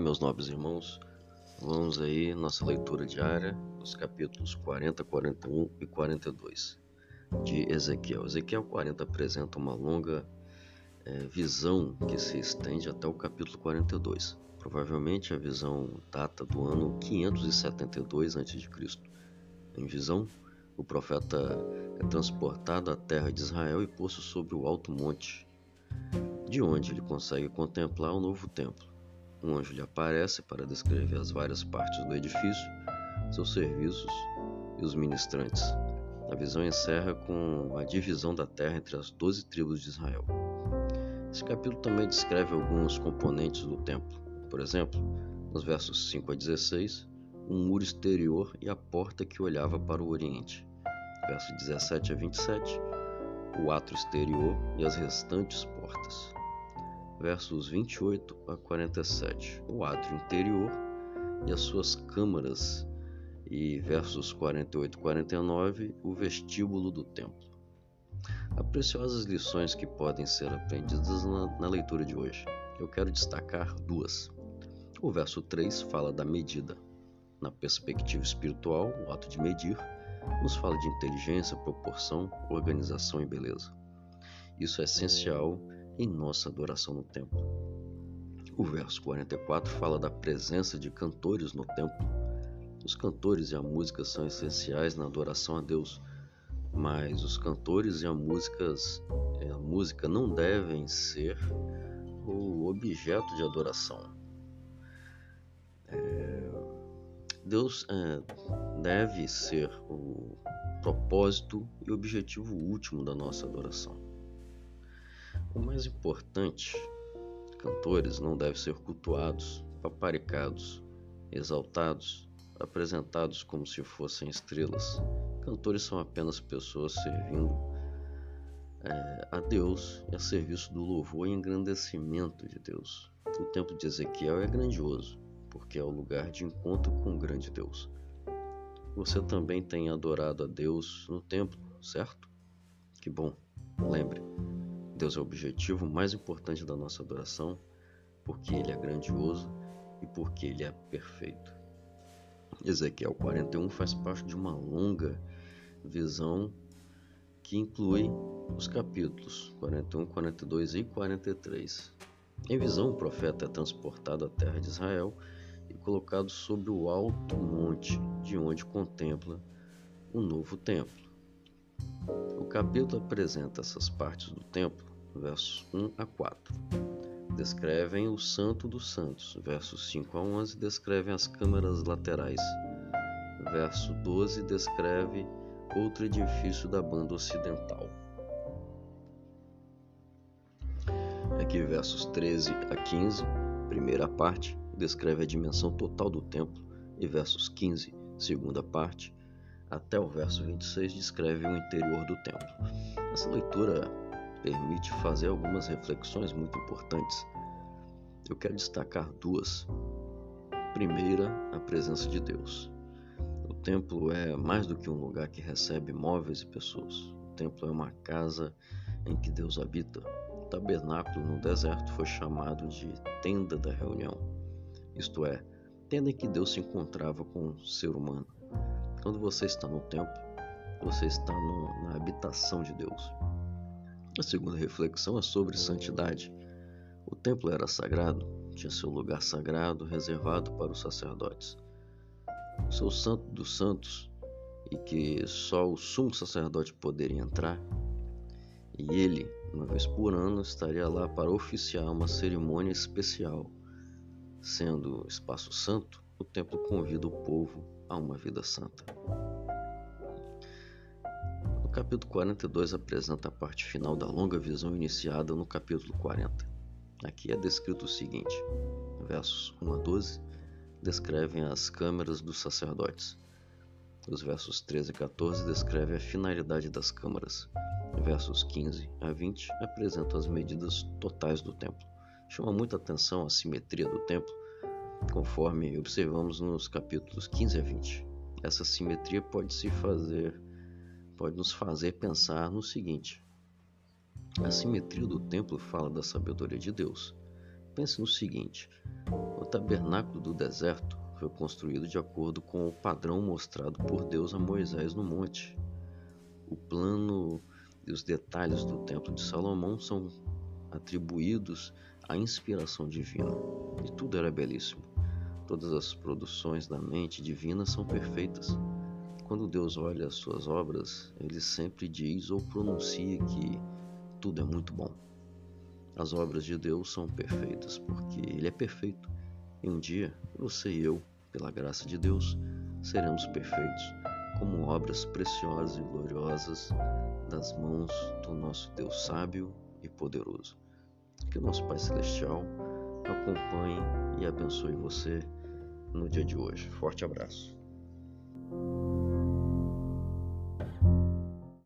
meus nobres irmãos. Vamos aí nossa leitura diária dos capítulos 40, 41 e 42 de Ezequiel. Ezequiel 40 apresenta uma longa é, visão que se estende até o capítulo 42. Provavelmente a visão data do ano 572 a.C. Em visão, o profeta é transportado à terra de Israel e posto sobre o alto monte, de onde ele consegue contemplar o novo templo. Um anjo lhe aparece para descrever as várias partes do edifício, seus serviços e os ministrantes. A visão encerra com a divisão da terra entre as doze tribos de Israel. Esse capítulo também descreve alguns componentes do templo. Por exemplo, nos versos 5 a 16, um muro exterior e a porta que olhava para o oriente. Versos 17 a 27, o ato exterior e as restantes portas versos 28 a 47, o átrio interior e as suas câmaras, e versos 48 e 49, o vestíbulo do templo. Há preciosas lições que podem ser aprendidas na, na leitura de hoje. Eu quero destacar duas. O verso 3 fala da medida. Na perspectiva espiritual, o ato de medir nos fala de inteligência, proporção, organização e beleza. Isso é essencial em nossa adoração no templo. O verso 44 fala da presença de cantores no templo. Os cantores e a música são essenciais na adoração a Deus, mas os cantores e a, músicas, a música não devem ser o objeto de adoração. É, Deus é, deve ser o propósito e objetivo último da nossa adoração. O mais importante, cantores não devem ser cultuados, paparicados, exaltados, apresentados como se fossem estrelas. Cantores são apenas pessoas servindo é, a Deus e a serviço do louvor e engrandecimento de Deus. O templo de Ezequiel é grandioso, porque é o lugar de encontro com o grande Deus. Você também tem adorado a Deus no templo, certo? Que bom. Lembre, Deus é o objetivo mais importante da nossa adoração, porque Ele é grandioso e porque Ele é perfeito. Ezequiel 41 faz parte de uma longa visão que inclui os capítulos 41, 42 e 43. Em visão, o profeta é transportado à terra de Israel e colocado sobre o alto monte, de onde contempla o novo templo. O capítulo apresenta essas partes do templo versos 1 a 4. Descrevem o Santo dos Santos, versos 5 a 11 descrevem as câmaras laterais. Verso 12 descreve outro edifício da banda ocidental. Aqui, versos 13 a 15, primeira parte, descreve a dimensão total do templo, e versos 15, segunda parte, até o verso 26, descreve o interior do templo. Essa leitura permite fazer algumas reflexões muito importantes. Eu quero destacar duas. Primeira, a presença de Deus. O templo é mais do que um lugar que recebe móveis e pessoas. O templo é uma casa em que Deus habita. O tabernáculo no deserto foi chamado de tenda da reunião, isto é, tenda em que Deus se encontrava com o ser humano. Quando você está no templo, você está no, na habitação de Deus. A segunda reflexão é sobre santidade. O templo era sagrado, tinha seu lugar sagrado reservado para os sacerdotes. Seu santo dos santos, e que só o sumo sacerdote poderia entrar, e ele, uma vez por ano, estaria lá para oficiar uma cerimônia especial. Sendo espaço santo, o templo convida o povo a uma vida santa. Capítulo 42 apresenta a parte final da longa visão iniciada no capítulo 40. Aqui é descrito o seguinte: versos 1 a 12 descrevem as câmaras dos sacerdotes. Os versos 13 e 14 descrevem a finalidade das câmaras. Versos 15 a 20 apresentam as medidas totais do templo. Chama muita atenção a simetria do templo, conforme observamos nos capítulos 15 a 20. Essa simetria pode se fazer pode nos fazer pensar no seguinte: a simetria do templo fala da sabedoria de Deus, Pense no seguinte: o tabernáculo do deserto foi construído de acordo com o padrão mostrado por Deus a Moisés no monte. O plano e os detalhes do Templo de Salomão são atribuídos à inspiração divina, e tudo era belíssimo. Todas as produções da mente divina são perfeitas. Quando Deus olha as suas obras, ele sempre diz ou pronuncia que tudo é muito bom. As obras de Deus são perfeitas porque Ele é perfeito. E um dia, você e eu, pela graça de Deus, seremos perfeitos, como obras preciosas e gloriosas das mãos do nosso Deus sábio e poderoso. Que o nosso Pai Celestial acompanhe e abençoe você no dia de hoje. Forte abraço.